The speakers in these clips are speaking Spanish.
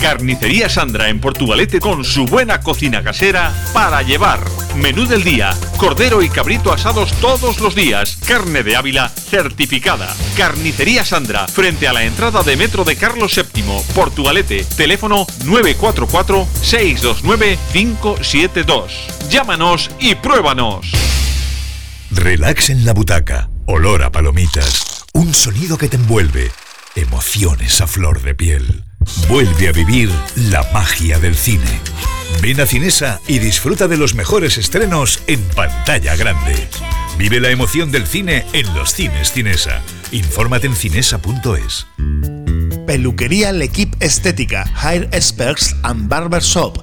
Carnicería Sandra en Portugalete con su buena cocina casera para llevar. Menú del día, cordero y cabrito asados todos los días, carne de Ávila certificada. Carnicería Sandra, frente a la entrada de metro de Carlos VII, Portugalete, teléfono 944-629-572. Llámanos y pruébanos. Relax en la butaca, olor a palomitas, un sonido que te envuelve, emociones a flor de piel. Vuelve a vivir la magia del cine. Ven a Cinesa y disfruta de los mejores estrenos en pantalla grande. Vive la emoción del cine en los cines Cinesa. Infórmate en cinesa.es. Peluquería L'Equipe Estética, Hair Experts and Barber Shop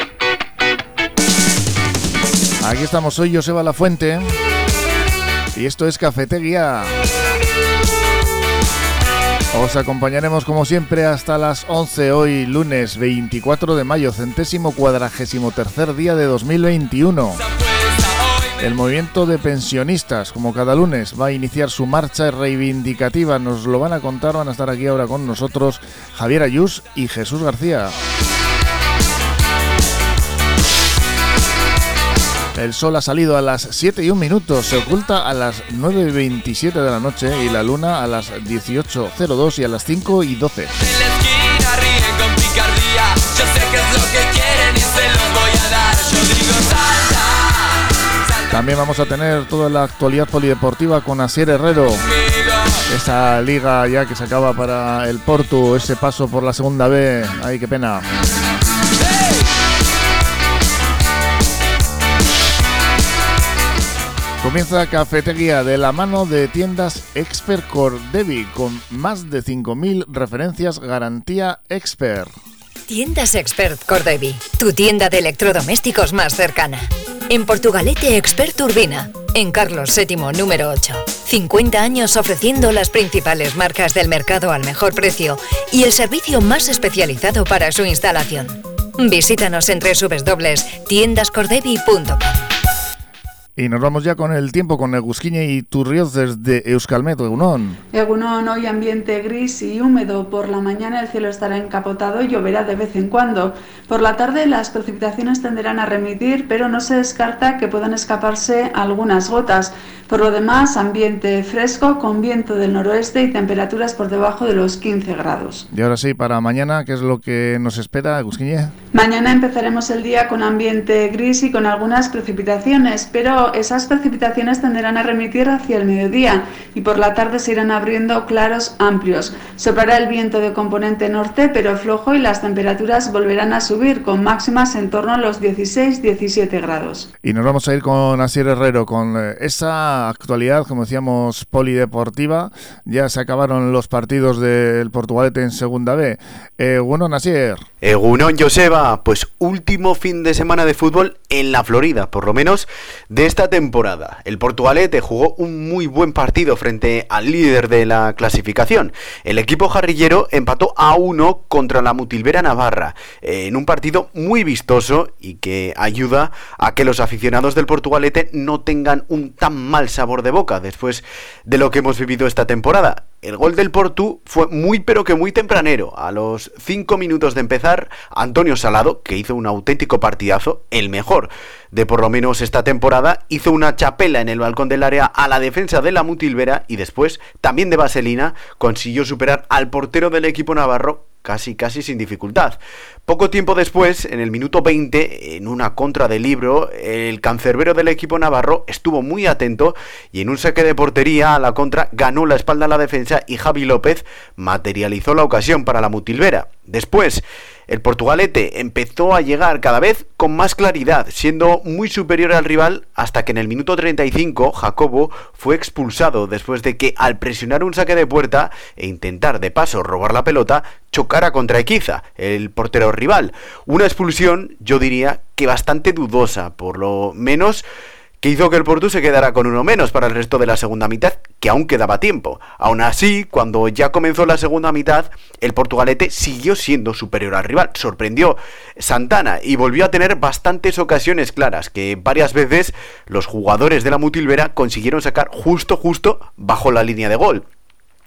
Aquí estamos, soy Joseba La Fuente y esto es Cafetería. Os acompañaremos como siempre hasta las 11 hoy, lunes 24 de mayo, centésimo cuadragésimo tercer día de 2021. El movimiento de pensionistas, como cada lunes, va a iniciar su marcha reivindicativa. Nos lo van a contar, van a estar aquí ahora con nosotros Javier Ayús y Jesús García. El sol ha salido a las 7 y 1 minutos, se oculta a las 9 y 27 de la noche y la luna a las 18.02 y a las 5 y 12. También vamos a tener toda la actualidad polideportiva con Asier Herrero. Esa liga ya que se acaba para el Porto, ese paso por la segunda B. Ay, qué pena. Comienza Cafetería de la mano de tiendas Expert Cordevi con más de 5.000 referencias garantía Expert. Tiendas Expert Cordevi, tu tienda de electrodomésticos más cercana. En Portugalete Expert Urbina, en Carlos VII número 8. 50 años ofreciendo las principales marcas del mercado al mejor precio y el servicio más especializado para su instalación. Visítanos en www.tiendascordevi.com. Y nos vamos ya con el tiempo con Egusquiñe y Turrioz desde Euskalmet, Egunon. Egunon, hoy ambiente gris y húmedo. Por la mañana el cielo estará encapotado y lloverá de vez en cuando. Por la tarde las precipitaciones tenderán a remitir, pero no se descarta que puedan escaparse algunas gotas. Por lo demás, ambiente fresco con viento del noroeste y temperaturas por debajo de los 15 grados. Y ahora sí, para mañana, ¿qué es lo que nos espera, Egusquiñe? Mañana empezaremos el día con ambiente gris y con algunas precipitaciones, pero esas precipitaciones tenderán a remitir hacia el mediodía y por la tarde se irán abriendo claros amplios. Soplará el viento de componente norte, pero flojo y las temperaturas volverán a subir con máximas en torno a los 16-17 grados. Y nos vamos a ir con Asier Herrero, con eh, esa actualidad, como decíamos, polideportiva. Ya se acabaron los partidos del Portugalete en Segunda B. Eh, bueno, Nasier. Egunon Joseba, pues último fin de semana de fútbol en la Florida, por lo menos de esta temporada. El Portugalete jugó un muy buen partido frente al líder de la clasificación. El equipo jarrillero empató a uno contra la Mutilvera Navarra, en un partido muy vistoso y que ayuda a que los aficionados del Portugalete no tengan un tan mal sabor de boca después de lo que hemos vivido esta temporada. El gol del Portu fue muy pero que muy tempranero. A los 5 minutos de empezar, Antonio Salado, que hizo un auténtico partidazo, el mejor de por lo menos esta temporada, hizo una chapela en el balcón del área a la defensa de la Mutilvera y después, también de Vaselina, consiguió superar al portero del equipo navarro casi casi sin dificultad. Poco tiempo después, en el minuto 20, en una contra de libro, el cancerbero del equipo navarro estuvo muy atento y en un saque de portería a la contra ganó la espalda a la defensa y Javi López materializó la ocasión para la Mutilvera. Después, el portugalete empezó a llegar cada vez con más claridad, siendo muy superior al rival hasta que en el minuto 35 Jacobo fue expulsado después de que al presionar un saque de puerta e intentar de paso robar la pelota, chocara contra Equiza, el portero rival. Una expulsión, yo diría que bastante dudosa, por lo menos que hizo que el Porto se quedara con uno menos para el resto de la segunda mitad, que aún quedaba tiempo. Aún así, cuando ya comenzó la segunda mitad, el portugalete siguió siendo superior al rival. Sorprendió Santana y volvió a tener bastantes ocasiones claras, que varias veces los jugadores de la Mutilvera consiguieron sacar justo, justo bajo la línea de gol.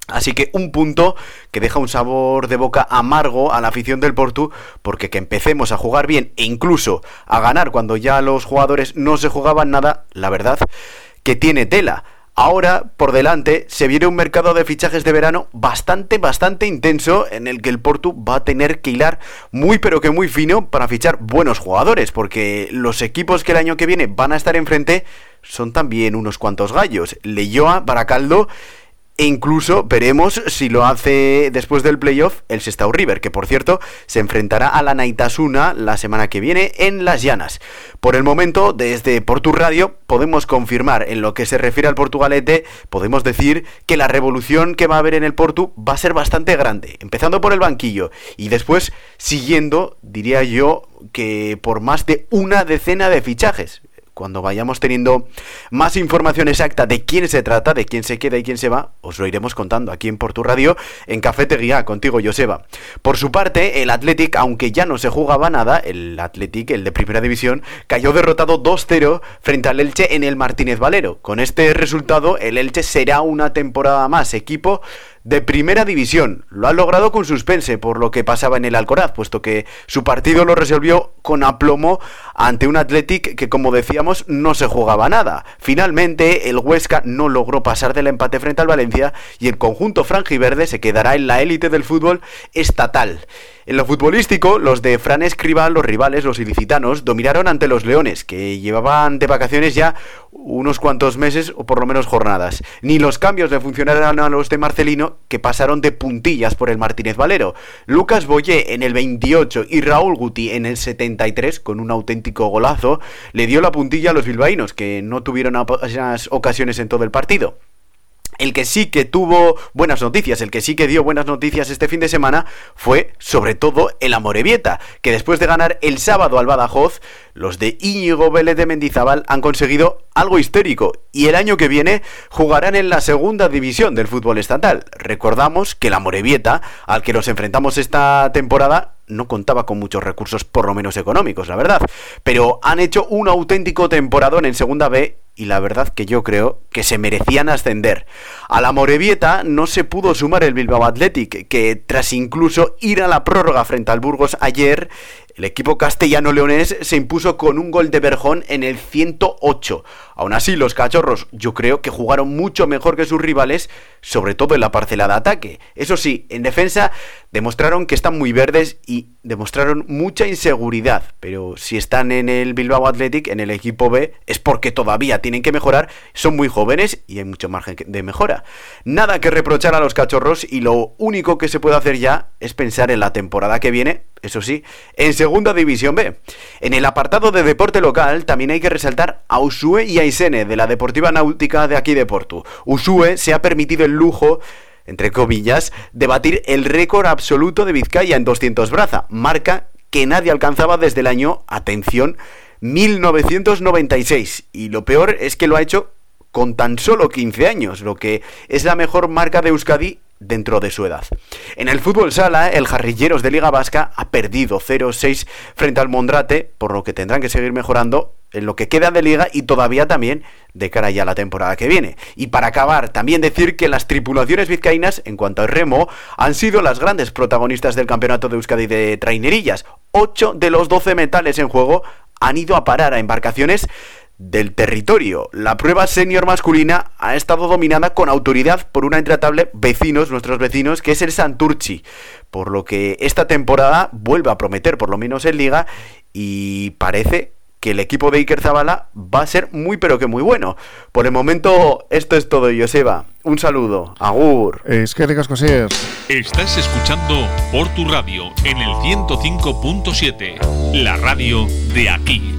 Así que un punto que deja un sabor de boca amargo a la afición del Portu, porque que empecemos a jugar bien e incluso a ganar cuando ya los jugadores no se jugaban nada, la verdad que tiene tela. Ahora, por delante, se viene un mercado de fichajes de verano bastante, bastante intenso en el que el Portu va a tener que hilar muy, pero que muy fino para fichar buenos jugadores, porque los equipos que el año que viene van a estar enfrente son también unos cuantos gallos. Leyoa, Baracaldo e incluso veremos si lo hace después del playoff el Sestao River, que por cierto se enfrentará a la Naitasuna la semana que viene en Las Llanas. Por el momento, desde Portu Radio, podemos confirmar en lo que se refiere al Portugalete, podemos decir que la revolución que va a haber en el Portu va a ser bastante grande, empezando por el banquillo y después siguiendo, diría yo, que por más de una decena de fichajes cuando vayamos teniendo más información exacta de quién se trata, de quién se queda y quién se va, os lo iremos contando aquí en Portu Radio, en Cafetería, contigo, Joseba. Por su parte, el Athletic, aunque ya no se jugaba nada, el Athletic, el de primera división, cayó derrotado 2-0 frente al Elche en el Martínez Valero. Con este resultado, el Elche será una temporada más equipo de primera división. Lo ha logrado con suspense por lo que pasaba en el Alcoraz, puesto que su partido lo resolvió con aplomo ante un Athletic que, como decíamos, no se jugaba nada. Finalmente, el Huesca no logró pasar del empate frente al Valencia y el conjunto franjiverde se quedará en la élite del fútbol estatal. En lo futbolístico, los de Fran Escribal, los rivales, los ilicitanos, dominaron ante los Leones, que llevaban de vacaciones ya unos cuantos meses o por lo menos jornadas. Ni los cambios le funcionaron a los de Marcelino, que pasaron de puntillas por el Martínez Valero. Lucas Boyé en el 28 y Raúl Guti en el 73, con un auténtico golazo, le dio la puntilla a los bilbaínos, que no tuvieron ocasiones en todo el partido. El que sí que tuvo buenas noticias, el que sí que dio buenas noticias este fin de semana fue sobre todo el Amorebieta, que después de ganar el sábado al Badajoz, los de Íñigo Vélez de Mendizábal han conseguido algo histórico y el año que viene jugarán en la segunda división del fútbol estatal. Recordamos que el Amorebieta, al que nos enfrentamos esta temporada, no contaba con muchos recursos, por lo menos económicos, la verdad. Pero han hecho un auténtico temporadón en Segunda B y la verdad que yo creo que se merecían ascender. A la Morevieta no se pudo sumar el Bilbao Athletic, que tras incluso ir a la prórroga frente al Burgos ayer, el equipo castellano-leonés se impuso con un gol de Berjón en el 108. Aún así, los cachorros yo creo que jugaron mucho mejor que sus rivales, sobre todo en la parcela de ataque. Eso sí, en defensa demostraron que están muy verdes y demostraron mucha inseguridad. Pero si están en el Bilbao Athletic, en el equipo B, es porque todavía tienen que mejorar. Son muy jóvenes y hay mucho margen de mejora. Nada que reprochar a los cachorros y lo único que se puede hacer ya es pensar en la temporada que viene eso sí, en Segunda División B. En el apartado de deporte local también hay que resaltar a Usue y a de la Deportiva Náutica de aquí de Porto. Usue se ha permitido el lujo entre comillas, de batir el récord absoluto de Vizcaya en 200 braza, marca que nadie alcanzaba desde el año, atención, 1996. Y lo peor es que lo ha hecho con tan solo 15 años, lo que es la mejor marca de Euskadi dentro de su edad. En el fútbol sala, el Jarrilleros de Liga Vasca ha perdido 0-6 frente al Mondrate, por lo que tendrán que seguir mejorando en lo que queda de liga y todavía también de cara ya a la temporada que viene. Y para acabar, también decir que las tripulaciones vizcaínas, en cuanto al remo, han sido las grandes protagonistas del campeonato de Euskadi de trainerillas. 8 de los 12 metales en juego han ido a parar a embarcaciones del territorio. La prueba senior masculina ha estado dominada con autoridad por una intratable vecinos, nuestros vecinos, que es el Santurchi. Por lo que esta temporada vuelve a prometer, por lo menos en liga, y parece que el equipo de Iker Zabala va a ser muy pero que muy bueno. Por el momento, esto es todo, Joseba. Un saludo. Agur. Es que ricas Estás escuchando por tu radio en el 105.7, la radio de aquí.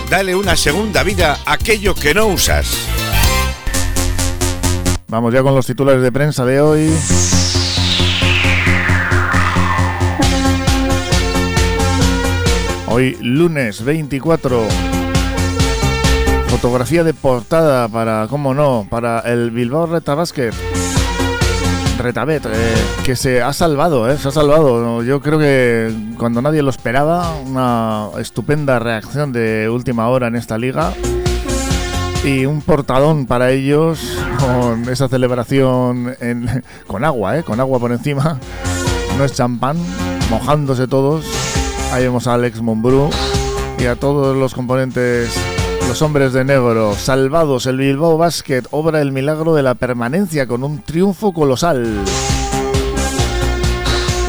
Dale una segunda vida a aquello que no usas. Vamos ya con los titulares de prensa de hoy. Hoy lunes 24. Fotografía de portada para, cómo no, para el Bilbao Reta Basket. Retabet, eh, que se ha salvado, eh, se ha salvado. Yo creo que cuando nadie lo esperaba, una estupenda reacción de última hora en esta liga. Y un portadón para ellos con esa celebración con agua, eh, con agua por encima. No es champán, mojándose todos. Ahí vemos a Alex Monbrú y a todos los componentes los hombres de negro, salvados, el Bilbao Basket obra el milagro de la permanencia con un triunfo colosal.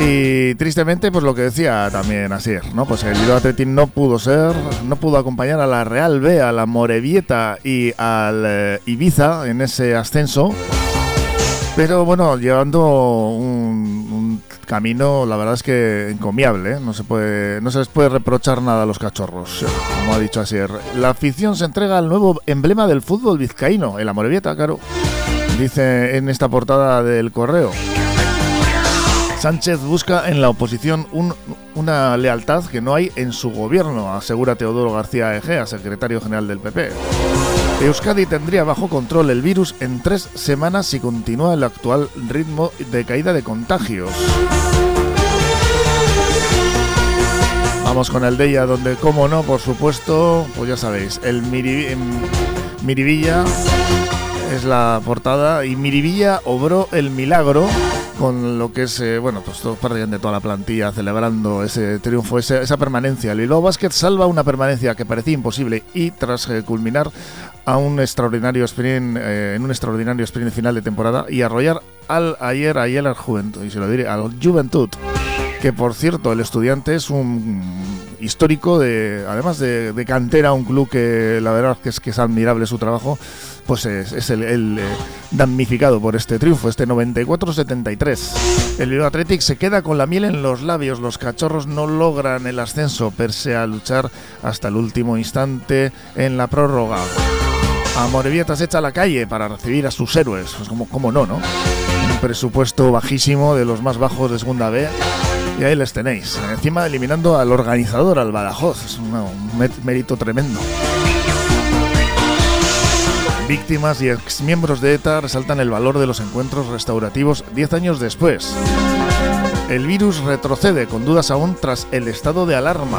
Y tristemente, pues lo que decía también Asier, ¿no? Pues el Bilbao no pudo ser, no pudo acompañar a la Real B, a la Morevieta y al eh, Ibiza en ese ascenso. Pero bueno, llevando un, camino, la verdad es que encomiable, ¿eh? no, se puede, no se les puede reprochar nada a los cachorros, como ha dicho Asier. La afición se entrega al nuevo emblema del fútbol vizcaíno, el Amorebieta, claro. Dice en esta portada del correo. Sánchez busca en la oposición una lealtad que no hay en su gobierno, asegura Teodoro García Egea, secretario general del PP. Euskadi tendría bajo control el virus en tres semanas si continúa el actual ritmo de caída de contagios. Vamos con el de donde, como no, por supuesto, pues ya sabéis, el Miribilla es la portada y Miribilla obró el milagro con lo que es, eh, bueno, pues todos de toda la plantilla celebrando ese triunfo, esa permanencia. El Bilbao Basket salva una permanencia que parecía imposible y tras eh, culminar a un extraordinario sprint, eh, en un extraordinario sprint final de temporada y arrollar al ayer, ayer al Juventud, y se lo diré, al Juventud, que por cierto el estudiante es un histórico de, además de, cantera, un club que la verdad es que es admirable su trabajo pues es, el, eh, damnificado por este triunfo, este 94-73. El Bilbao Athletic se queda con la miel en los labios, los cachorros no logran el ascenso, pese a luchar hasta el último instante en la prórroga. A se echa a la calle para recibir a sus héroes, pues como, como no, ¿no? Un presupuesto bajísimo de los más bajos de segunda B. Ahí les tenéis, encima eliminando al organizador, al Badajoz, es un mérito tremendo. Víctimas y exmiembros de ETA resaltan el valor de los encuentros restaurativos 10 años después. El virus retrocede con dudas aún tras el estado de alarma.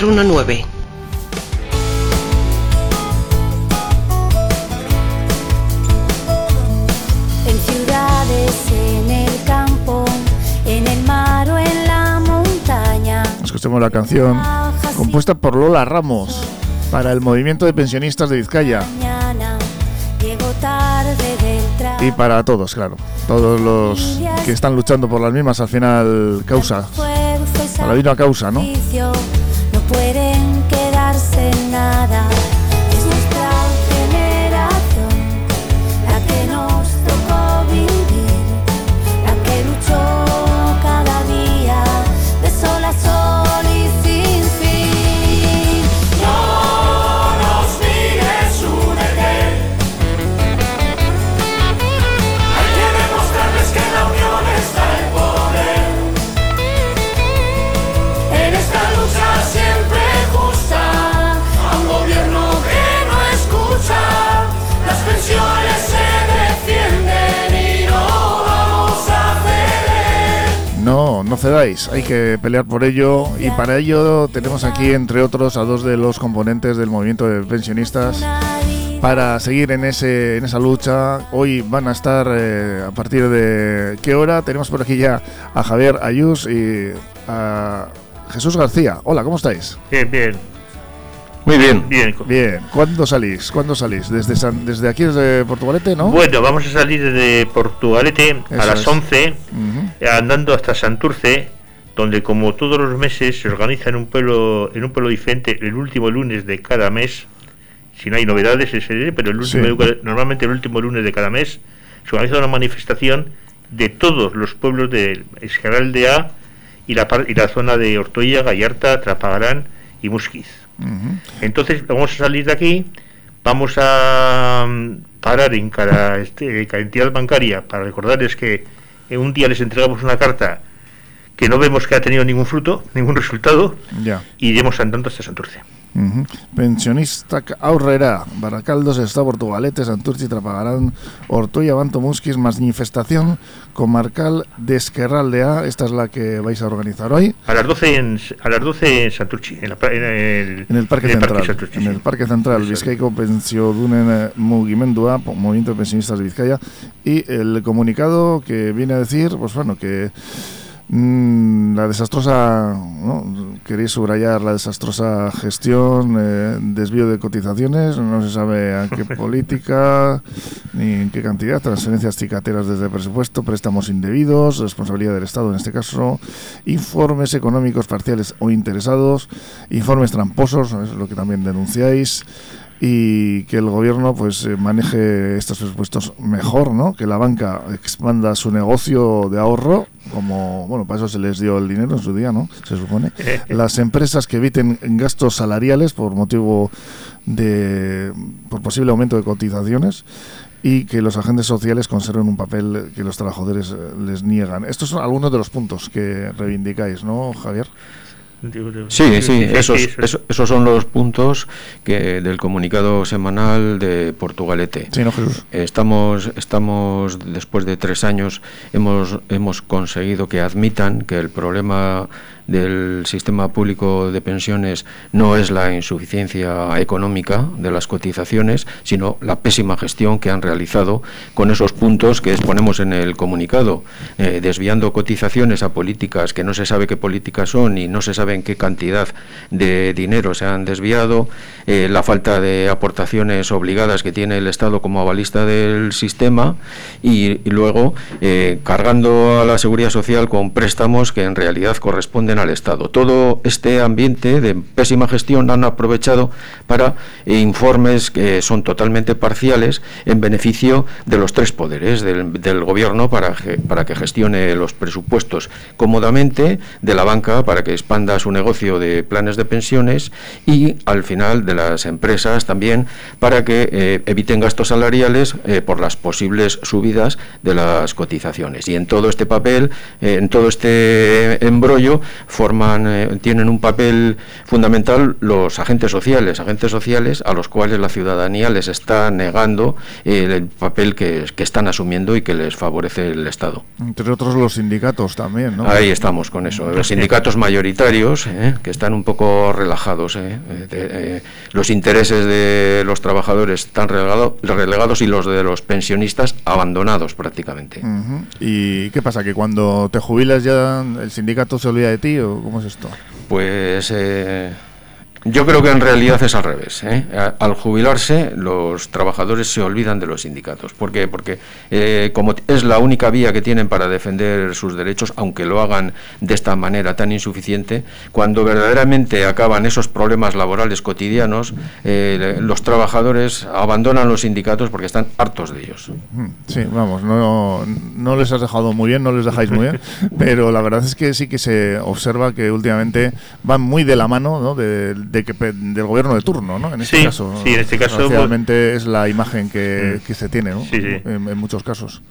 419. En ciudades, en el campo, en el mar o en la montaña. Escuchemos la canción compuesta por Lola Ramos para el movimiento de pensionistas de Vizcaya. Y para todos, claro. Todos los que están luchando por las mismas al final causa. A la misma causa, ¿no? No cedáis, hay que pelear por ello y para ello tenemos aquí entre otros a dos de los componentes del movimiento de pensionistas para seguir en ese en esa lucha. Hoy van a estar eh, a partir de qué hora tenemos por aquí ya a Javier Ayus y a Jesús García. Hola, ¿cómo estáis? Bien, bien. Muy bien. Bien. Bien. ¿Cuándo salís? ¿Cuándo salís? Desde San- desde aquí desde Portugalete, ¿no? Bueno, vamos a salir desde Portugalete Eso a las es. 11, Ujú. andando hasta Santurce, donde como todos los meses se organiza en un pueblo, en un pueblo diferente el último lunes de cada mes. Si no hay novedades, ese día, pero el último, Sí. normalmente el último lunes de cada mes se organiza una manifestación de todos los pueblos de Escaral de A y la, par- y la zona de Ortoya, Gallarta, Trapagarán y Musquiz. Entonces vamos a salir de aquí, vamos a mm, parar en cada, este, bancaria para recordarles que en un día les entregamos una carta que no vemos que ha tenido ningún fruto, ningún resultado, Ya. y iremos andando hasta Santurce. Ujú. Pensionistak aurrera, Baracaldos, Está Portugalete, Santurci, Trapagarán, Ortoya, Banto, Musquis, manifestación comarcal de Esquerraldea. Esta es la que vais a organizar hoy A las 12 en, a las 12 en Santurci, en, la en el, en el Parque en el Central. Santurci, en sí. el Parque Central. Vizcaico Pensiodunen Mugimendua, po- Movimiento de Pensionistas de Vizcaya. Y el comunicado que viene a decir, pues bueno, que la desastrosa, ¿no? queréis subrayar la desastrosa gestión, eh, desvío de cotizaciones, no se sabe a qué política ni en qué cantidad, transferencias cicateras desde el presupuesto, préstamos indebidos, responsabilidad del Estado en este caso, informes económicos parciales o interesados, informes tramposos, es lo que también denunciáis y que el gobierno pues eh, maneje estos presupuestos mejor, ¿no? Que la banca expanda su negocio de ahorro, como bueno, para eso se les dio el dinero en su día, ¿no? Se supone. Las empresas que eviten gastos salariales por motivo de por posible aumento de cotizaciones y que los agentes sociales conserven un papel que los trabajadores eh, les niegan. Estos son algunos de los puntos que reivindicáis, ¿no, Javier? Sí, sí, esos, eso- eso- esos son los puntos que del comunicado semanal de Portugalete. Sí, no, Jesús. Estamos, estamos después de tres años, hemos, hemos conseguido que admitan que el problema del sistema público de pensiones no es la insuficiencia económica de las cotizaciones, sino la pésima gestión que han realizado con esos puntos que exponemos en el comunicado, eh, desviando cotizaciones a políticas que no se sabe qué políticas son y no se sabe en qué cantidad de dinero se han desviado, eh, la falta de aportaciones obligadas que tiene el Estado como avalista del sistema y, luego eh, cargando a la seguridad social con préstamos que en realidad corresponden al Estado. Todo este ambiente de pésima gestión han aprovechado para eh, informes que son totalmente parciales en beneficio de los tres poderes del, gobierno para, para que gestione los presupuestos cómodamente, de la banca para que expanda su negocio de planes de pensiones y al final de las empresas también para que eh, eviten gastos salariales eh, por las posibles subidas de las cotizaciones. Y en todo este papel, eh, en todo este embrollo, forman, tienen un papel fundamental los agentes sociales, agentes sociales a los cuales la ciudadanía les está negando el papel que, que están asumiendo y que les favorece el Estado. Entre otros los sindicatos también, ¿no? Ahí estamos con eso. Los sindicatos mayoritarios, ¿eh? que están un poco relajados. ¿eh? Eh, los intereses de los trabajadores están relegados y los de los pensionistas abandonados prácticamente. ¿Y qué pasa? ¿Que cuando te jubilas ya el sindicato se olvida de ti o cómo es esto? Pues... Yo creo que en realidad es al revés. ¿eh? Al jubilarse, los trabajadores se olvidan de los sindicatos. ¿Por qué? Porque eh, como es la única vía que tienen para defender sus derechos, aunque lo hagan de esta manera tan insuficiente, cuando verdaderamente acaban esos problemas laborales cotidianos, eh, los trabajadores abandonan los sindicatos porque están hartos de ellos. Sí, vamos, no, no les has dejado muy bien, no les dejáis muy bien, pero la verdad es que sí que se observa que últimamente van muy de la mano ¿no? de, de que, del gobierno de turno, ¿no? En este caso. Sí, en este caso. Pues, Realmente es la imagen que, mm. se tiene, ¿no? Sí, sí. En, muchos casos.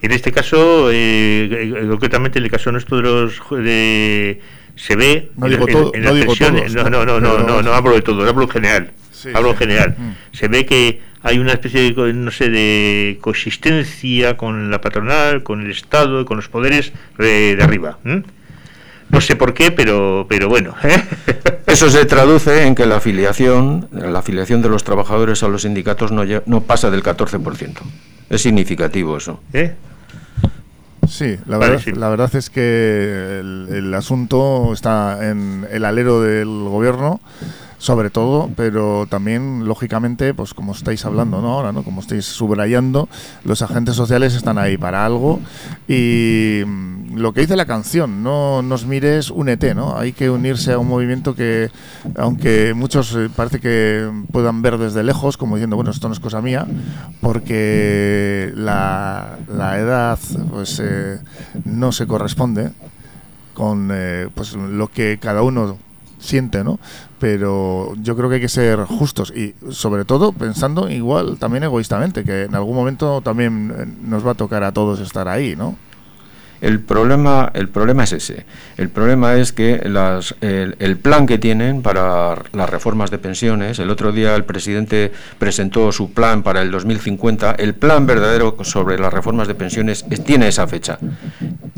En este caso, eh, concretamente en el caso nuestro de los. De, se ve. No digo todo. En, no, digo todos, no, no, no, no, no, no, hablo de todo, hablo en general. hablo en general. Mm. Se ve que hay una especie de, no sé, de consistencia con la patronal, con el Estado, con los poderes de, arriba. No sé por qué, pero, pero bueno. Eso se traduce en que la afiliación, la afiliación de los trabajadores a los sindicatos no, no pasa del 14%. Es significativo eso. ¿Eh? Sí, la, verdad, la verdad es que el, el asunto está en el alero del gobierno sobre todo, pero también, lógicamente, pues como estáis hablando ¿no? ahora, ¿no? como estáis subrayando, los agentes sociales están ahí para algo y mm, lo que dice la canción, no nos mires, únete, ¿no? Hay que unirse a un movimiento que, aunque muchos eh, parece que puedan ver desde lejos, como diciendo, bueno, esto no es cosa mía, porque la, edad pues eh, no se corresponde con eh, pues lo que cada uno siente, ¿no? Pero yo creo que hay que ser justos y sobre todo pensando igual también egoístamente, que en algún momento también eh, nos va a tocar a todos estar ahí, ¿no? El problema, el problema es ese. El problema es que las, el, plan que tienen para las reformas de pensiones, el otro día el presidente presentó su plan para el 2050, el plan verdadero sobre las reformas de pensiones tiene esa fecha,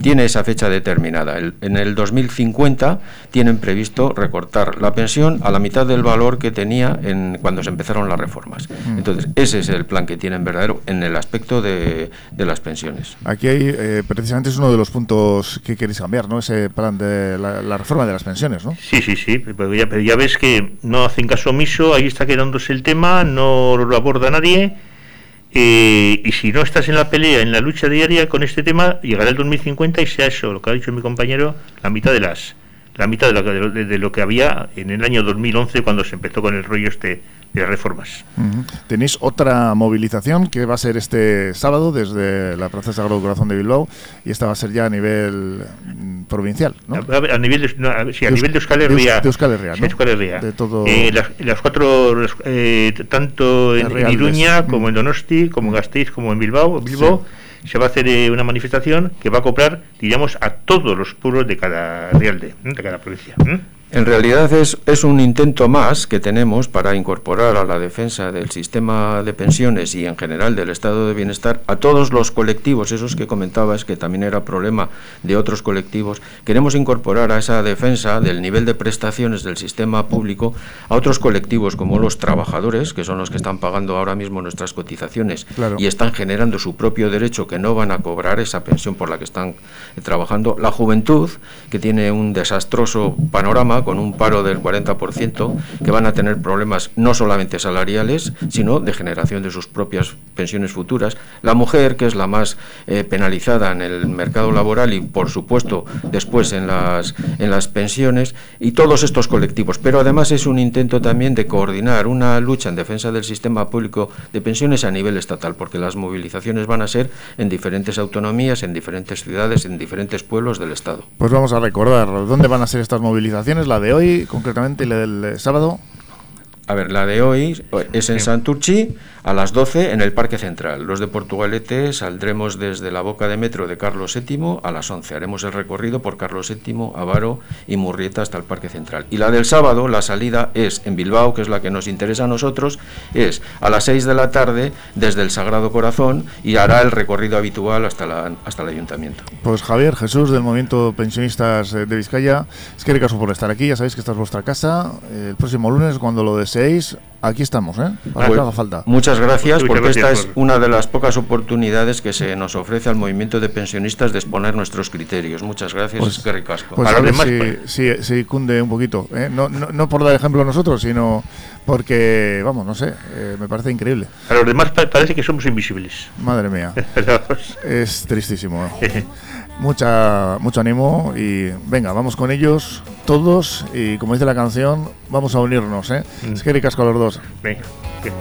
tiene esa fecha determinada. en el 2050 tienen previsto recortar la pensión a la mitad del valor que tenía en, cuando se empezaron las reformas. Mm. Entonces, ese es el plan que tienen verdadero en el aspecto de, de las pensiones. Aquí hay, eh, precisamente es uno de los puntos que queréis cambiar, ¿no? Ese plan de la, reforma de las pensiones, ¿no? Sí, sí, sí. Pero ya, ya, ves que no hacen caso omiso, ahí está quedándose el tema, no lo aborda nadie. Eh, y si no estás en la pelea, en la lucha diaria con este tema, llegará el 2050 y sea eso, lo que ha dicho mi compañero, la mitad de las la mitad de lo, de lo que había en el año 2011 cuando se empezó con el rollo este y reformas. Tenéis otra movilización que va a ser este sábado desde la Plaza Sagrado Corazón de Bilbao y esta va a ser ya a nivel mm, provincial, ¿no? A, nivel de, sí, a nivel de Euskal Herria. De, Euskal Herria, ¿no? De todo... Eh, las, cuatro, eh, tanto en, Iruña como en Donosti, como en Gasteiz, como en Bilbao, Bilbao se va a hacer eh, una manifestación que va a acoplar, digamos, a todos los pueblos de cada real de, de cada provincia. En realidad es, es, un intento más que tenemos para incorporar a la defensa del sistema de pensiones y en general del estado de bienestar a todos los colectivos, esos que comentabas que también era problema de otros colectivos. Queremos incorporar a esa defensa del nivel de prestaciones del sistema público a otros colectivos como los trabajadores, que son los que están pagando ahora mismo nuestras cotizaciones y están generando su propio derecho que no van a cobrar esa pensión por la que están trabajando. La juventud, que tiene un desastroso panorama con un paro del 40%, que van a tener problemas no solamente salariales, sino de generación de sus propias pensiones futuras. La mujer, que es la más eh, penalizada en el mercado laboral y, por supuesto, después en las, en las pensiones, y todos estos colectivos. Pero además es un intento también de coordinar una lucha en defensa del sistema público de pensiones a nivel estatal, porque las movilizaciones van a ser en diferentes autonomías, en diferentes ciudades, en diferentes pueblos del Estado. Pues vamos a recordar dónde van a ser estas movilizaciones la de hoy, concretamente y la del eh, sábado. A ver, la de hoy es en Santurchi a las 12 en el Parque Central. Los de Portugalete saldremos desde la boca de metro de Carlos VII a las 11. Haremos el recorrido por Carlos VII, Avaro y Murrieta hasta el Parque Central. Y la del sábado, la salida es en Bilbao, que es la que nos interesa a nosotros, es a las 6 de la tarde desde el Sagrado Corazón y hará el recorrido habitual hasta, la, hasta el ayuntamiento. Pues Javier Jesús del Movimiento Pensionistas eh, de Vizcaya, es que caso por estar aquí, ya sabéis que esta es vuestra casa. El próximo lunes, cuando lo deseéis, aquí estamos, ¿eh? Para Pues, que haga falta. Muchas gracias, Muchas porque gracias esta es una de las pocas oportunidades que se nos ofrece al movimiento de pensionistas de exponer nuestros criterios. Muchas gracias, Pues- qué ricasco. Pues Para a ver los si, demás, si, si cunde un poquito. ¿eh? No, no, no por dar ejemplo a nosotros, sino porque, vamos, no sé, eh, me parece increíble. A los demás pa- parece que somos invisibles. Madre mía, es tristísimo. Mucha, mucho ánimo y venga, vamos con ellos todos y como dice la canción, vamos a unirnos. ¿eh? Mm. Es que ricasco a los dos. venga, que-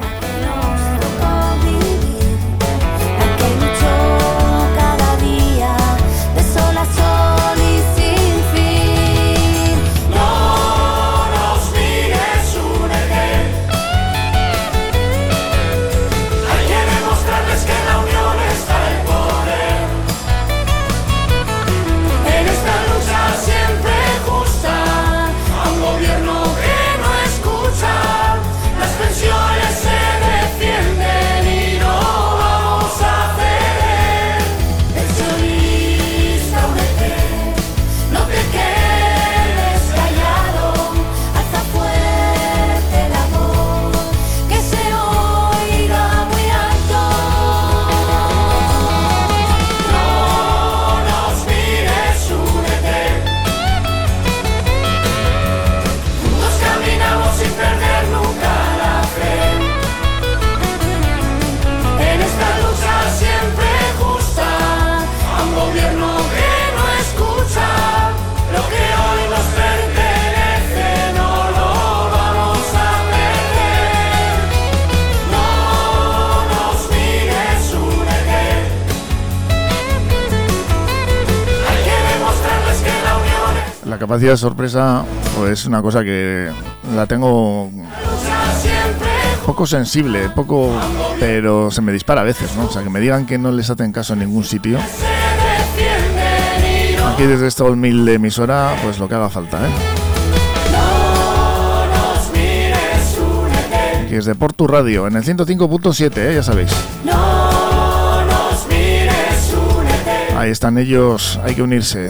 capacidad de sorpresa pues, es una cosa que la tengo poco sensible, poco, pero se me dispara a veces, ¿no? O sea, que me digan que no les hacen caso en ningún sitio. Aquí desde esta humilde emisora, pues lo que haga falta, ¿eh? Aquí es de Portu Radio, en el 105.7, ¿eh? Ya sabéis. Ahí están ellos, hay que unirse.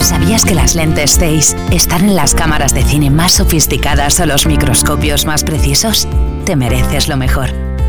¿Sabías que las lentes Zeiss están en las cámaras de cine más sofisticadas o los microscopios más precisos? Te mereces lo mejor.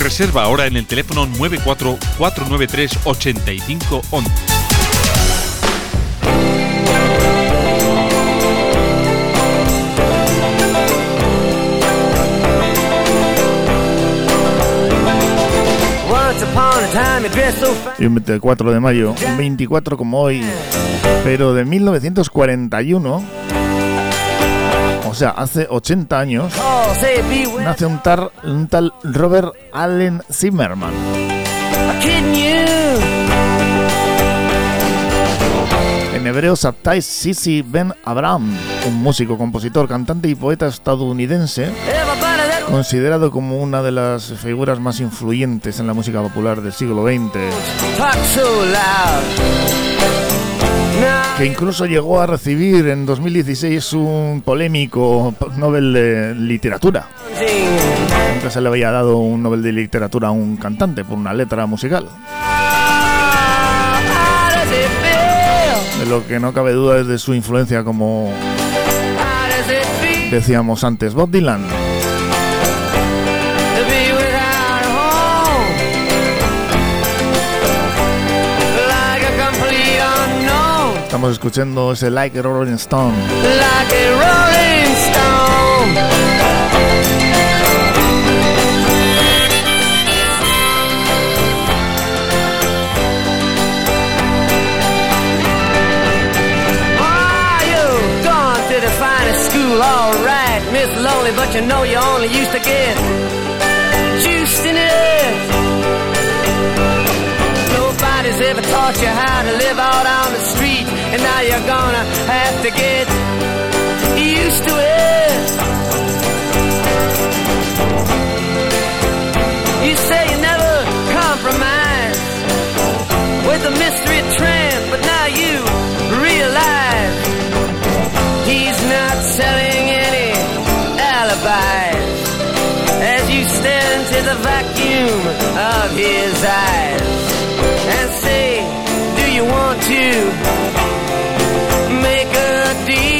Reserva ahora en el teléfono 94 493 8511. Once upon a time you dressed Y un 24 de mayo, un 24 como hoy, pero de 1941, o sea, hace 80 años, nace un, tal Robert Allen Zimmerman. En hebreo, Sabtai Sisi Ben Abraham, un músico, compositor, cantante y poeta estadounidense, considerado como una de las figuras más influyentes en la música popular del siglo XX. Que incluso llegó a recibir en 2016 un polémico Nobel de Literatura. Nunca se le había dado un Nobel de Literatura a un cantante por una letra musical. De lo que no cabe duda es de su influencia como decíamos antes, Bob Dylan. Estamos escuchando ese Like a Rolling Stone. Like a rolling stone. Ah, you've gone to the finest school, all right, Miss Lonely, but you know you you're gonna have to get used to it. You say you never compromise with a mystery tramp, but now you realize he's not selling any alibis as you stare into the vacuum of his eyes and say, Do you want to make a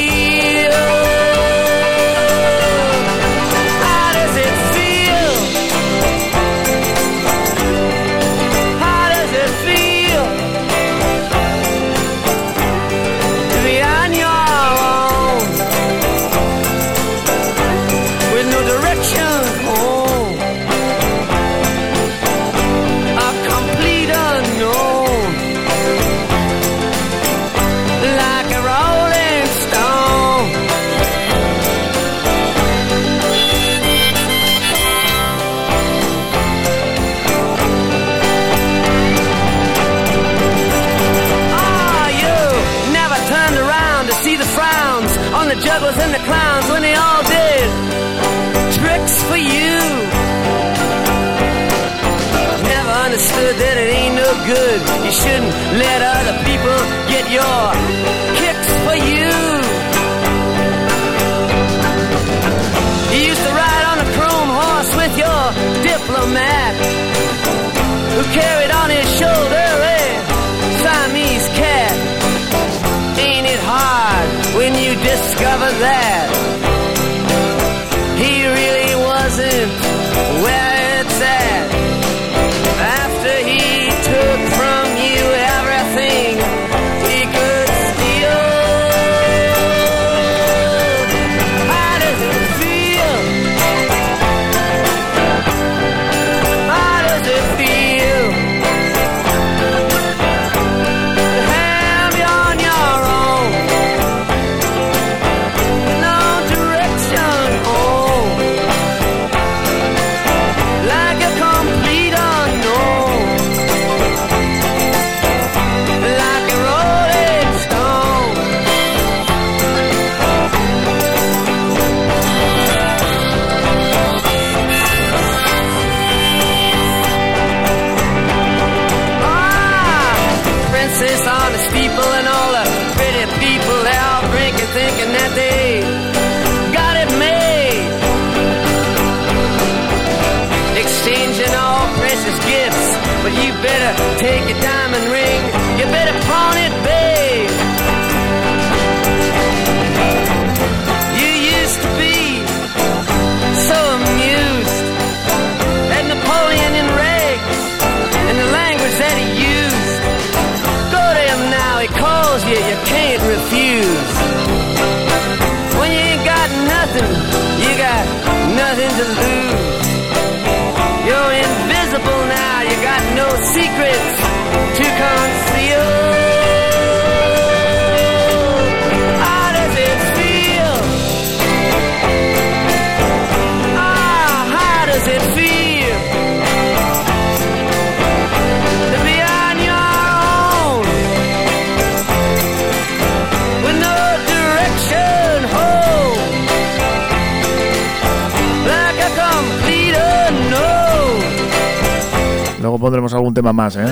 más, ¿eh?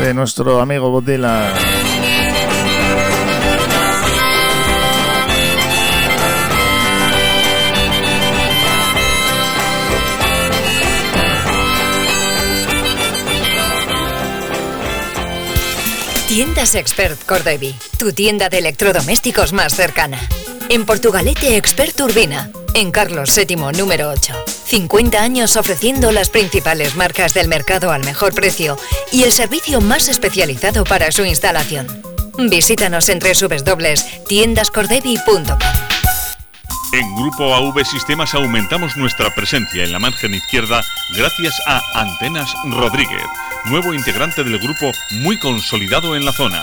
De nuestro amigo Botila. Tiendas Expert Cordevi, tu tienda de electrodomésticos más cercana. En Portugalete Expert Urbina, en Carlos VII número 8. 50 años ofreciendo las principales marcas del mercado al mejor precio y el servicio más especializado para su instalación. Visítanos en www.tiendascordevi.com. En Grupo AV Sistemas aumentamos nuestra presencia en la margen izquierda gracias a Antenas Rodríguez, nuevo integrante del grupo muy consolidado en la zona.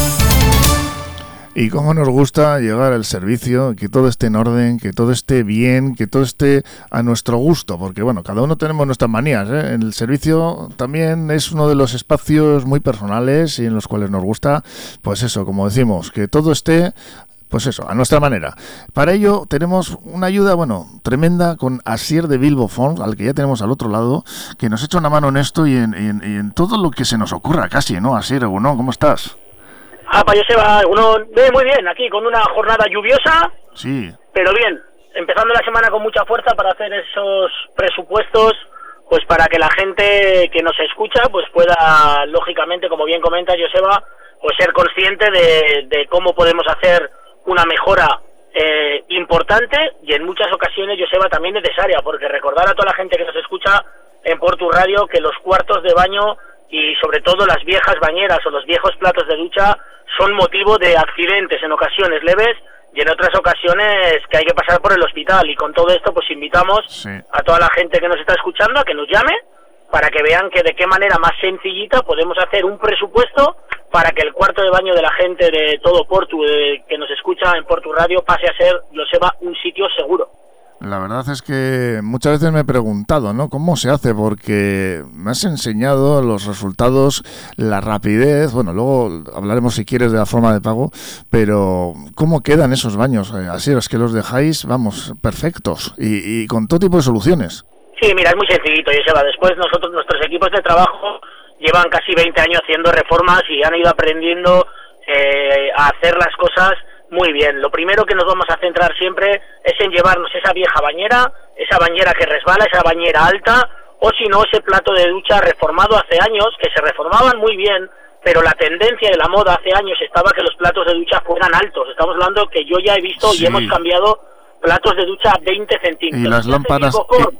Y cómo nos gusta llegar al servicio, que todo esté en orden, que todo esté bien, que todo esté a nuestro gusto, porque bueno, cada uno tenemos nuestras manías. ¿eh? El servicio también es uno de los espacios muy personales y en los cuales nos gusta, pues eso, como decimos, que todo esté pues eso, a nuestra manera. Para ello tenemos una ayuda, bueno, tremenda con Asier de Bilbo Fons, al que ya tenemos al otro lado, que nos echa una mano en esto y en, en- en todo lo que se nos ocurra casi, ¿no? Asier. ¿Cómo estás? Ah, para Joseba, uno ve muy bien aquí con una jornada lluviosa, Sí. pero bien, empezando la semana con mucha fuerza para hacer esos presupuestos, pues para que la gente que nos escucha, pues pueda, lógicamente, como bien comenta Joseba, pues ser consciente de, de cómo podemos hacer una mejora eh, importante y en muchas ocasiones, Joseba, también necesaria, porque recordar a toda la gente que nos escucha en Portu Radio que los cuartos de baño y sobre todo las viejas bañeras o los viejos platos de ducha son motivo de accidentes en ocasiones leves y en otras ocasiones que hay que pasar por el hospital y con todo esto pues invitamos a toda la gente que nos está escuchando a que nos llame para que vean que de qué manera más sencillita podemos hacer un presupuesto para que el cuarto de baño de la gente de todo Portu de- que nos escucha en Portu Radio pase a ser, lo sepa, un sitio seguro. La verdad es que muchas veces me he preguntado, ¿no? ¿Cómo se hace? Porque me has enseñado los resultados, la rapidez, bueno, luego hablaremos si quieres de la forma de pago, pero ¿cómo quedan esos baños? Eh, así es que los dejáis, vamos, perfectos y, con todo tipo de soluciones. Sí, mira, es muy sencillito, Joseba. Después nosotros, nuestros equipos de trabajo llevan casi 20 años haciendo reformas y han ido aprendiendo eh, a hacer las cosas muy bien. Lo primero que nos vamos a centrar siempre es en llevarnos esa vieja bañera, esa bañera que resbala, esa bañera alta, o si no, ese plato de ducha reformado hace años, que se reformaban muy bien, pero la tendencia de la moda hace años estaba que los platos de ducha fueran altos. Estamos hablando que yo ya he visto Sí. y hemos cambiado platos de ducha a 20 centímetros. Y las lámparas,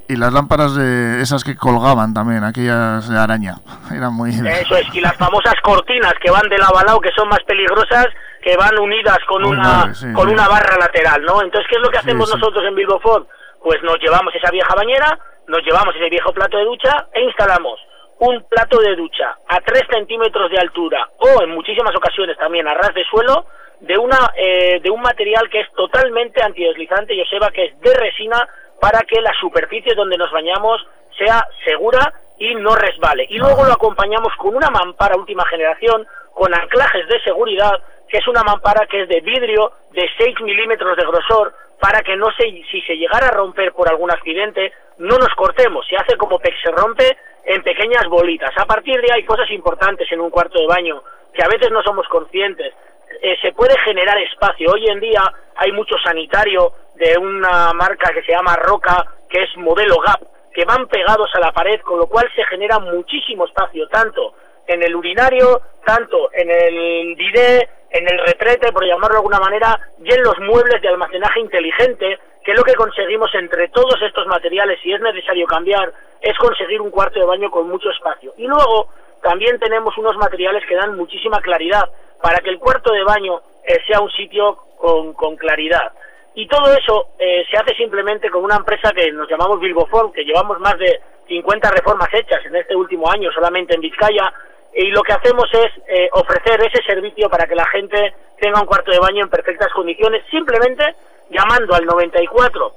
y, y las lámparas de esas que colgaban también, aquellas de araña, eran muy... Eso es, y las famosas cortinas que van de lado a lado, que son más peligrosas, que van unidas con Muy una mal, sí, con sí. una barra lateral, ¿no? Entonces, ¿qué es lo que hacemos sí. nosotros en Bilbo Ford? Pues nos llevamos esa vieja bañera, nos llevamos ese viejo plato de ducha e instalamos un plato de ducha a 3 centímetros de altura o en muchísimas ocasiones también a ras de suelo de una eh, de un material que es totalmente antideslizante, Joseba, que es de resina para que la superficie donde nos bañamos sea segura y no resbale. Y luego lo acompañamos con una mampara última generación con anclajes de seguridad, que es una mampara que es de vidrio de 6 milímetros de grosor para que no se, si se llegara a romper por algún accidente, no nos cortemos. Se hace como que se rompe en pequeñas bolitas. A partir de ahí hay cosas importantes en un cuarto de baño que a veces no somos conscientes. Eh, se puede generar espacio. Hoy en día hay mucho sanitario de una marca que se llama Roca, que es modelo GAP, que van pegados a la pared, con lo cual se genera muchísimo espacio, tanto en el urinario, tanto en el bidet, en el retrete, por llamarlo de alguna manera, y en los muebles de almacenaje inteligente, que lo que conseguimos entre todos estos materiales, si es necesario cambiar, es conseguir un cuarto de baño con mucho espacio. Y luego también tenemos unos materiales que dan muchísima claridad para que el cuarto de baño eh, sea un sitio con, con claridad. Y todo eso eh, se hace simplemente con una empresa que nos llamamos Bilboform, que llevamos más de 50 reformas hechas en este último año solamente en Vizcaya, y lo que hacemos es eh, ofrecer ese servicio para que la gente tenga un cuarto de baño en perfectas condiciones, simplemente llamando al 94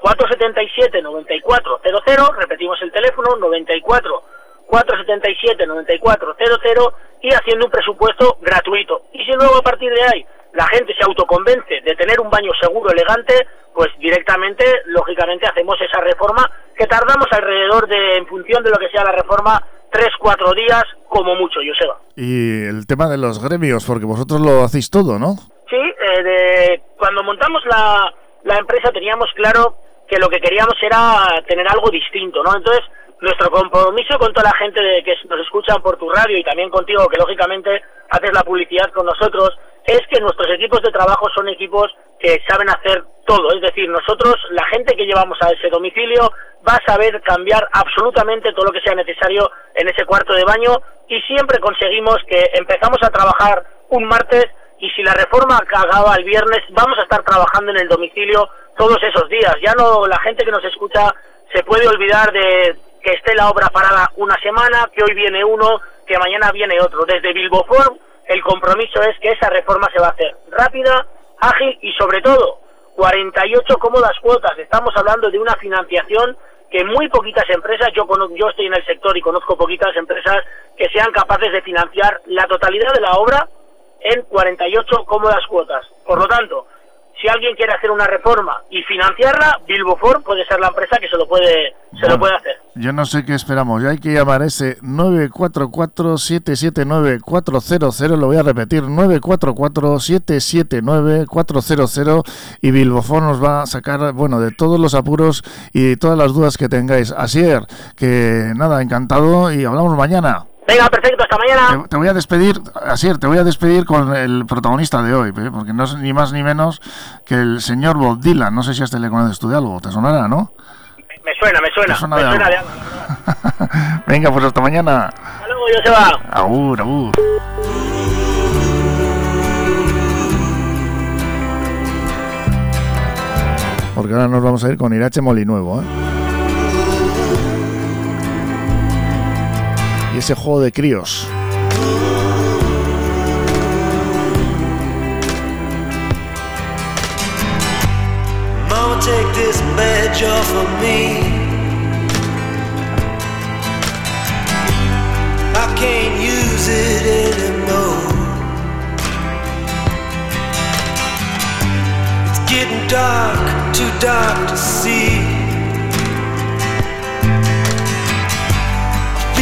477 9400, repetimos el teléfono 94 477 9400 y haciendo un presupuesto gratuito. Y si luego a partir de ahí la gente se autoconvence de tener un baño seguro, elegante, pues directamente, lógicamente, hacemos esa reforma que tardamos alrededor de, en función de lo que sea la reforma, tres, cuatro días como mucho, Joseba. Y el tema de los gremios, porque vosotros lo hacéis todo, ¿no? Sí, eh, de, cuando montamos la, la empresa teníamos claro que lo que queríamos era tener algo distinto, ¿no? Entonces, nuestro compromiso con toda la gente de que nos escuchan por tu radio y también contigo, que lógicamente haces la publicidad con nosotros, es que nuestros equipos de trabajo son equipos que saben hacer todo. Es decir, nosotros, la gente que llevamos a ese domicilio, va a saber cambiar absolutamente todo lo que sea necesario en ese cuarto de baño y siempre conseguimos que empezamos a trabajar un martes y si la reforma acaba el viernes, vamos a estar trabajando en el domicilio todos esos días. Ya no, la gente que nos escucha se puede olvidar de que esté la obra parada una semana, que hoy viene uno, que mañana viene otro. Desde Bilboform el compromiso es que esa reforma se va a hacer rápida, ágil y sobre todo 48 cómodas cuotas. Estamos hablando de una financiación que muy poquitas empresas, yo, yo estoy en el sector y conozco poquitas empresas que sean capaces de financiar la totalidad de la obra en 48 cómodas cuotas. Por lo tanto, si alguien quiere hacer una reforma y financiarla, Bilboform puede ser la empresa que se lo puede, se lo puede hacer. Yo no sé qué esperamos, ya hay que llamar a ese 944-779-400, lo voy a repetir, 944-779-400 y Bilboform nos va a sacar, bueno, de todos los apuros y todas las dudas que tengáis. Asier, que nada, encantado y hablamos mañana. Venga, perfecto, hasta mañana. Te, voy a despedir, Asier, te voy a despedir con el protagonista de hoy, ¿eh? porque no es ni más ni menos que el señor Bob Dylan. No sé si a este le conoces tú de algo, te sonará, ¿no? Me suena, me suena. suena me de suena algo. de algo. Venga, pues hasta mañana. Hasta luego, Joseba. Agur, agur. Porque ahora nos vamos a ir con Irache Molinuevo, ¿eh? Ese juego de críos. Take this off of me. I can't use it anymore. It's getting dark, too dark to see.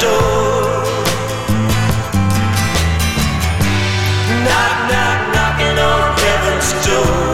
door. Knock, knock, knocking on heaven's door.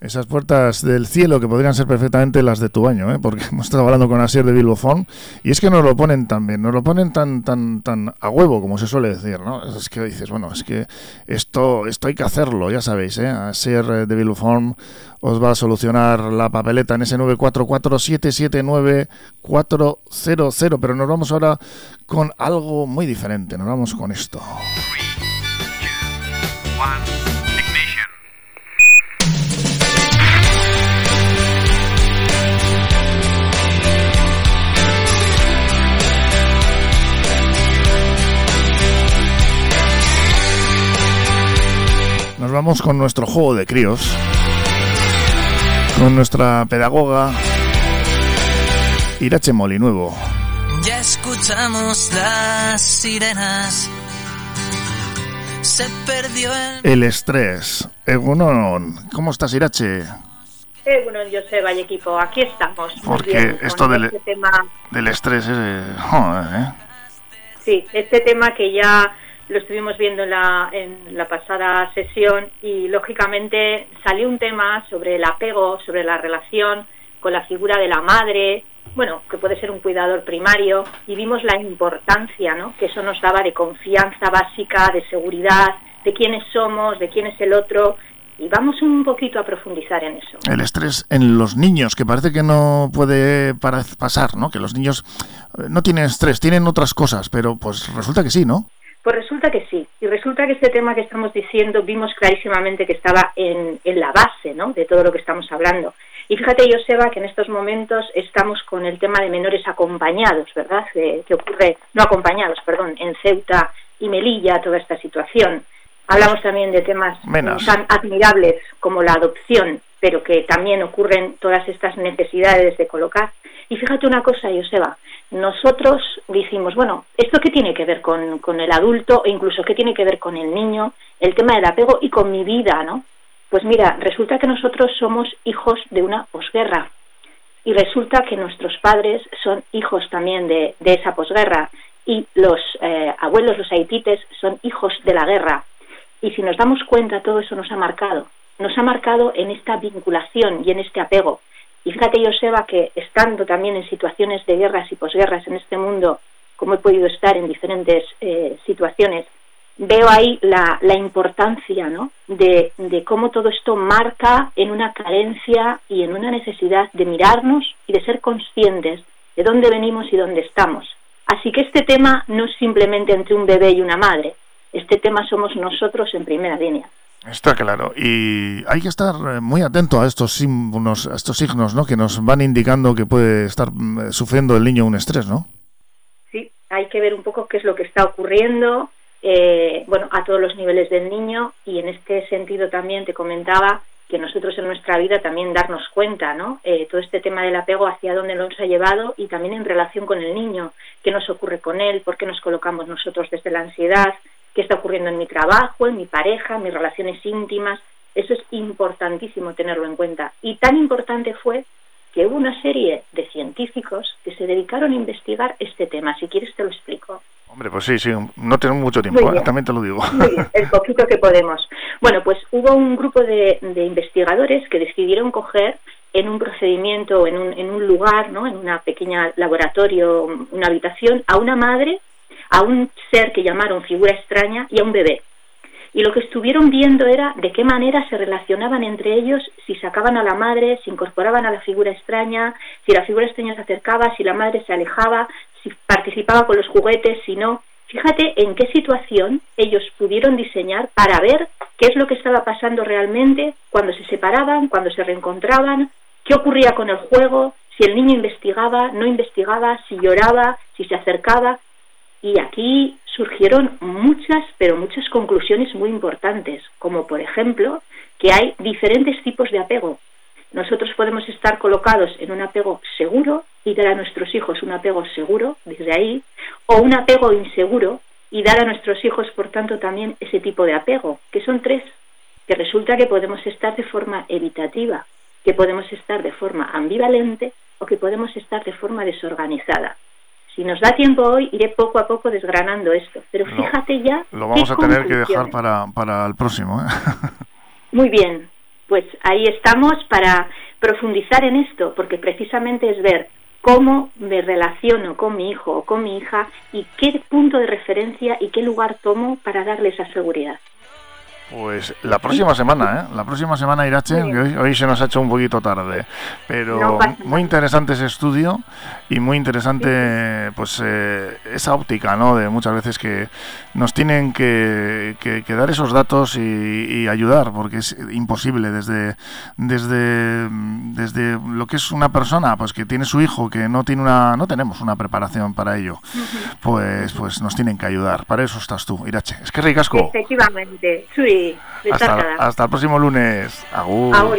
Esas puertas del cielo que podrían ser perfectamente las de tu baño, ¿eh? porque hemos estado hablando con Asier de Bilbofón y es que nos lo ponen tan bien, nos lo ponen tan tan tan a huevo, como se suele decir, ¿no? Es que dices, bueno, es que esto esto hay que hacerlo, ya sabéis, ¿eh? Asier de Bilbofón os va a solucionar la papeleta en ese 944-779-400, pero nos vamos ahora con algo muy diferente, nos vamos con esto. Nos vamos con nuestro juego de críos, con nuestra pedagoga Irache Molinuevo. Ya escuchamos las sirenas. Se perdió el... El estrés. Egunon, ¿cómo estás Irache? Eh, bueno, Joseba y equipo, aquí estamos. muy Porque bien, esto del, este tema, del estrés es... eh, joder, ¿eh? sí, este tema que ya lo estuvimos viendo en la, en la pasada sesión y lógicamente salió un tema sobre el apego, sobre la relación con la figura de la madre, bueno, que puede ser un cuidador primario, y vimos la importancia ¿no? que eso nos daba de confianza básica, de seguridad, de quiénes somos, de quién es el otro, y vamos un poquito a profundizar en eso. El estrés en los niños, que parece que no puede pasar, ¿no? Que los niños eh, no tienen estrés, tienen otras cosas, pero pues resulta que sí, ¿no? Pues resulta que sí, y resulta que este tema que estamos diciendo vimos clarísimamente que estaba en, en la base ¿no? de todo lo que estamos hablando. Y fíjate, Joseba, que en estos momentos estamos con el tema de menores acompañados, ¿verdad? Que, que ocurre, no acompañados, perdón, en Ceuta y Melilla, toda esta situación. Hablamos también de temas tan admirables como la adopción, pero que también ocurren todas estas necesidades de colocar. Y fíjate una cosa, Joseba, nosotros decimos, bueno, ¿esto qué tiene que ver con, con el adulto e incluso qué tiene que ver con el niño? El tema del apego y con mi vida, ¿no? Pues mira, resulta que nosotros somos hijos de una posguerra y resulta que nuestros padres son hijos también de, de esa posguerra y los eh, abuelos, los haitites, son hijos de la guerra. Y si nos damos cuenta, todo eso nos ha marcado. Nos ha marcado en esta vinculación y en este apego. Y fíjate, Joseba, que estando también en situaciones de guerras y posguerras en este mundo, como he podido estar en diferentes eh, situaciones, veo ahí la, importancia ¿no? de, de cómo todo esto marca en una carencia y en una necesidad de mirarnos y de ser conscientes de dónde venimos y dónde estamos. Así que este tema no es simplemente entre un bebé y una madre, este tema somos nosotros en primera línea. Está claro. Y hay que estar eh, muy atento a estos símbolos, a estos signos, ¿no? Que nos van indicando que puede estar mm, sufriendo el niño un estrés, ¿no? Sí, hay que ver un poco qué es lo que está ocurriendo, eh, bueno, a todos los niveles del niño y en este sentido también te comentaba que nosotros en nuestra vida también darnos cuenta, ¿no? Eh, todo este tema del apego hacia dónde nos ha llevado y también en relación con el niño, qué nos ocurre con él, por qué nos colocamos nosotros desde la ansiedad, qué está ocurriendo en mi trabajo, en mi pareja, en mis relaciones íntimas. Eso es importantísimo tenerlo en cuenta. Y tan importante fue que hubo una serie de científicos que se dedicaron a investigar este tema. Si quieres te lo explico. Hombre, pues sí, sí, no tenemos mucho tiempo, ¿eh? también te lo digo. Muy bien, el poquito que podemos. Bueno, pues hubo un grupo de, de investigadores que decidieron coger en un procedimiento, en un, en un lugar, ¿no? en una pequeña laboratorio, una habitación, a una madre, a un ser que llamaron figura extraña y a un bebé. Y lo que estuvieron viendo era de qué manera se relacionaban entre ellos, si sacaban a la madre, si incorporaban a la figura extraña, si la figura extraña se acercaba, si la madre se alejaba, si participaba con los juguetes, si no. Fíjate en qué situación ellos pudieron diseñar para ver qué es lo que estaba pasando realmente cuando se separaban, cuando se reencontraban, qué ocurría con el juego, si el niño investigaba, no investigaba, si lloraba, si se acercaba. Y aquí surgieron muchas, pero muchas conclusiones muy importantes, como por ejemplo que hay diferentes tipos de apego. Nosotros podemos estar colocados en un apego seguro y dar a nuestros hijos un apego seguro desde ahí, o un apego inseguro y dar a nuestros hijos, por tanto, también ese tipo de apego, que son tres, que resulta que podemos estar de forma evitativa, que podemos estar de forma ambivalente o que podemos estar de forma desorganizada. Si nos da tiempo hoy, iré poco a poco desgranando esto, pero fíjate ya. Lo vamos a tener que dejar para, para el próximo, ¿eh? Muy bien. pues ahí estamos para profundizar en esto, porque precisamente es ver cómo me relaciono con mi hijo o con mi hija y qué punto de referencia y qué lugar tomo para darle esa seguridad. Pues la próxima semana, ¿eh? La próxima semana, Irache, que hoy, se nos ha hecho un poquito tarde. Pero muy interesante ese estudio y muy interesante pues eh, esa óptica, ¿no? De muchas veces que nos tienen que, que, dar esos datos y, ayudar, porque es imposible desde, desde, desde lo que es una persona pues que tiene su hijo, que no tiene una, no tenemos una preparación para ello, pues, pues nos tienen que ayudar. Para eso estás tú, Irache. Es que ricasco. Efectivamente, sí. Hasta, hasta, el próximo lunes. Agur. Agur,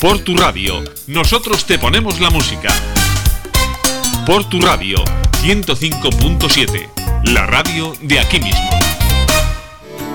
Por tu radio, nosotros te ponemos la música. Por tu radio, 105.7, la radio de aquí mismo.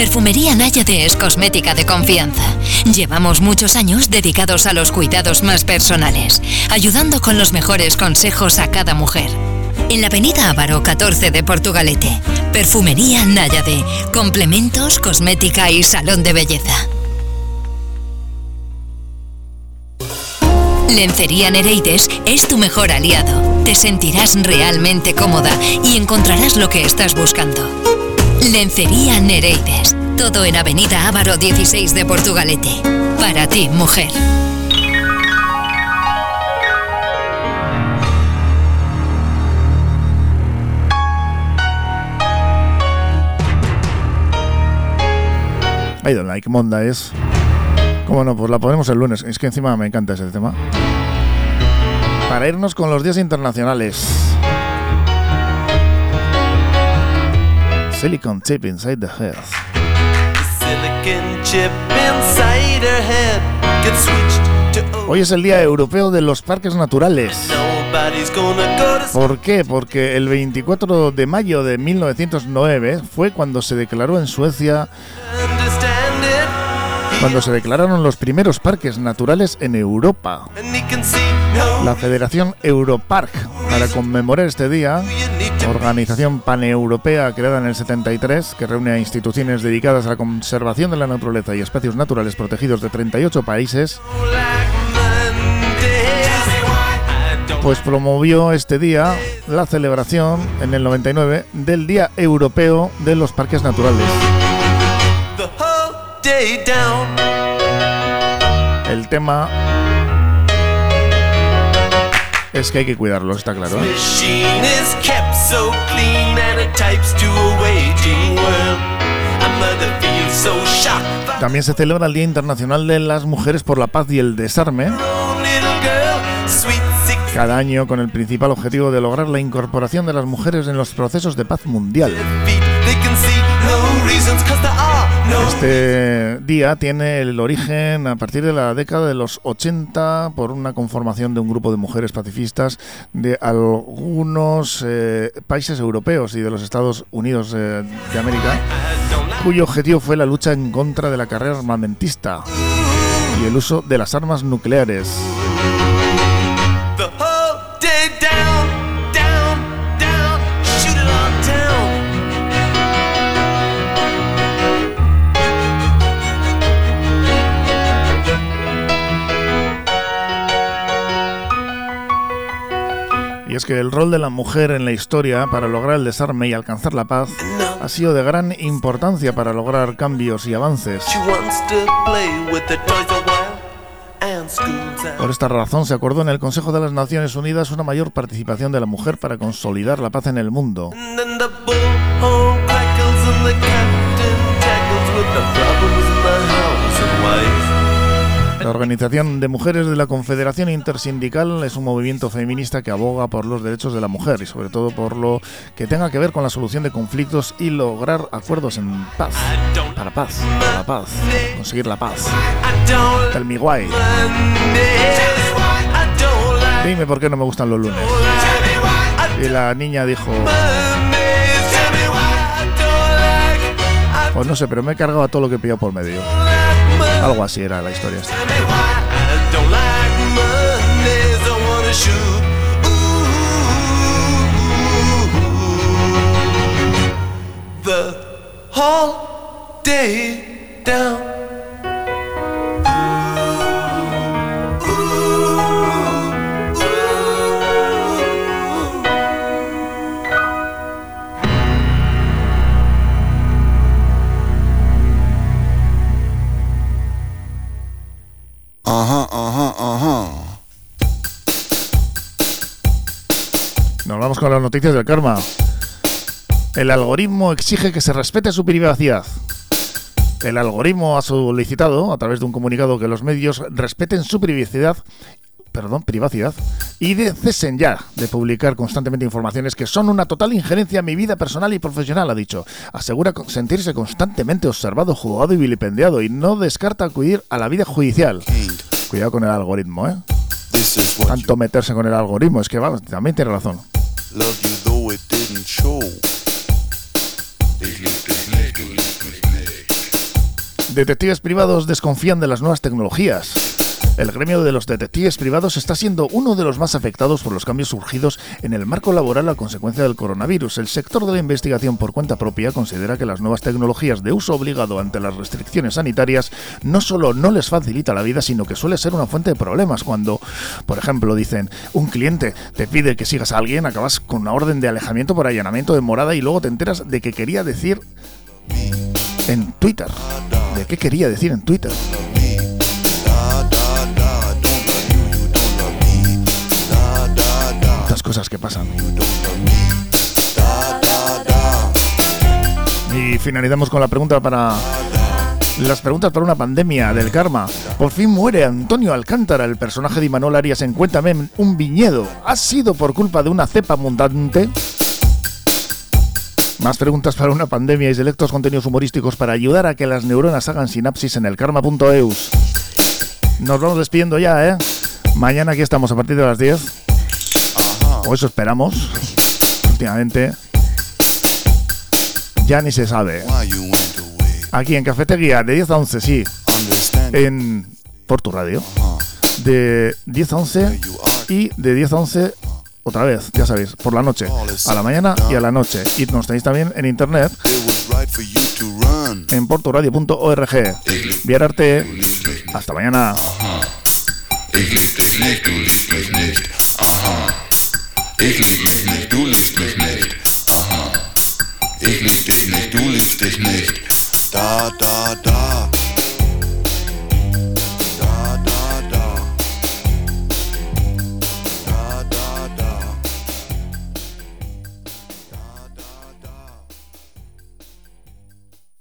Perfumería Náyade es cosmética de confianza. Llevamos muchos años dedicados a los cuidados más personales, ayudando con los mejores consejos a cada mujer. En la avenida Ávaro 14 de Portugalete, Perfumería Náyade, complementos, cosmética y salón de belleza. Lencería Nereides es tu mejor aliado. Te sentirás realmente cómoda y encontrarás lo que estás buscando. Lencería Nereides. Todo en Avenida Ávaro 16 de Portugalete. Para ti, mujer. I don't like Monda es. ¿Cómo no? Pues la ponemos el lunes. Es que encima me encanta ese tema. Para irnos con los días internacionales. Silicon chip inside the head. Hoy es el Día Europeo de los Parques Naturales. ¿Por qué? Porque el 24 de mayo de 1909 fue cuando se declaró en Suecia cuando se declararon los primeros parques naturales en Europa. La Federación Europark, para conmemorar este día, organización paneuropea creada en el 73 que reúne a instituciones dedicadas a la conservación de la naturaleza y espacios naturales protegidos de 38 países, pues promovió este día la celebración en el 99 del Día Europeo de los Parques Naturales. El tema es que hay que cuidarlos, está claro. ¿eh? También se celebra el Día Internacional de las Mujeres por la Paz y el Desarme. cada año con el principal objetivo de lograr la incorporación de las mujeres en los procesos de paz mundial. Este día tiene el origen a partir de la década de los 80 por una conformación de un grupo de mujeres pacifistas de algunos eh, países europeos y de los Estados Unidos eh, de América, cuyo objetivo fue la lucha en contra de la carrera armamentista y el uso de las armas nucleares. Y es que el rol de la mujer en la historia para lograr el desarme y alcanzar la paz ha sido de gran importancia para lograr cambios y avances. Por esta razón se acordó en el Consejo de las Naciones Unidas una mayor participación de la mujer para consolidar la paz en el mundo. Organización de Mujeres de la Confederación Intersindical es un movimiento feminista que aboga por los derechos de la mujer y sobre todo por lo que tenga que ver con la solución de conflictos y lograr acuerdos en paz. Para paz, para paz, conseguir la paz. Tell me why. Dime por qué no me gustan los lunes. Y la niña dijo... Pues no sé, pero me he cargado a todo lo que he pillado por medio. Algo así era la historia. Esta. The whole day down. Ajá, ajá, ajá. Nos vamos con las noticias del karma. El algoritmo exige que se respete su privacidad. El algoritmo ha solicitado, a través de un comunicado, que los medios respeten su privacidad, perdón, privacidad, y de cesen ya de publicar constantemente informaciones que son una total injerencia en mi vida personal y profesional, ha dicho. Asegura sentirse constantemente observado, juzgado y vilipendiado y no descarta acudir a la vida judicial. Cuidado con el algoritmo, ¿eh? Tanto meterse con el algoritmo, es que vamos, también tiene razón. Detectives privados desconfían de las nuevas tecnologías. El gremio de los detectives privados está siendo uno de los más afectados por los cambios surgidos en el marco laboral a consecuencia del coronavirus. El sector de la investigación por cuenta propia considera que las nuevas tecnologías de uso obligado ante las restricciones sanitarias no solo no les facilita la vida, sino que suele ser una fuente de problemas. Cuando, por ejemplo, dicen un cliente te pide que sigas a alguien, acabas con una orden de alejamiento por allanamiento de morada y luego te enteras de que quería decir en Twitter. ¿De qué quería decir en Twitter? Cosas que pasan. Y finalizamos con la pregunta para las preguntas para una pandemia del karma. Por fin muere Antonio Alcántara, el personaje de Imanol Arias en Cuéntame un viñedo. ¿Ha sido por culpa de una cepa mundante? Más preguntas para una pandemia y selectos contenidos humorísticos para ayudar a que las neuronas hagan sinapsis en el karma.eus. Nos vamos despidiendo ya, ¿eh? Mañana aquí estamos a partir de las 10. O eso esperamos. Últimamente. Ya ni se sabe. Aquí en Cafetería, de 10 a 11, sí. En por tu radio. De 10 a 11 y de 10 a 11 otra vez, ya sabéis, por la noche, a la mañana y a la noche. Y nos tenéis también en internet en porturadio.org. Viararte. Hasta mañana. Ich lieb mich nicht, du liebst mich nicht. Aha. Ich lieb dich nicht, du liebst dich nicht. Da, da, da.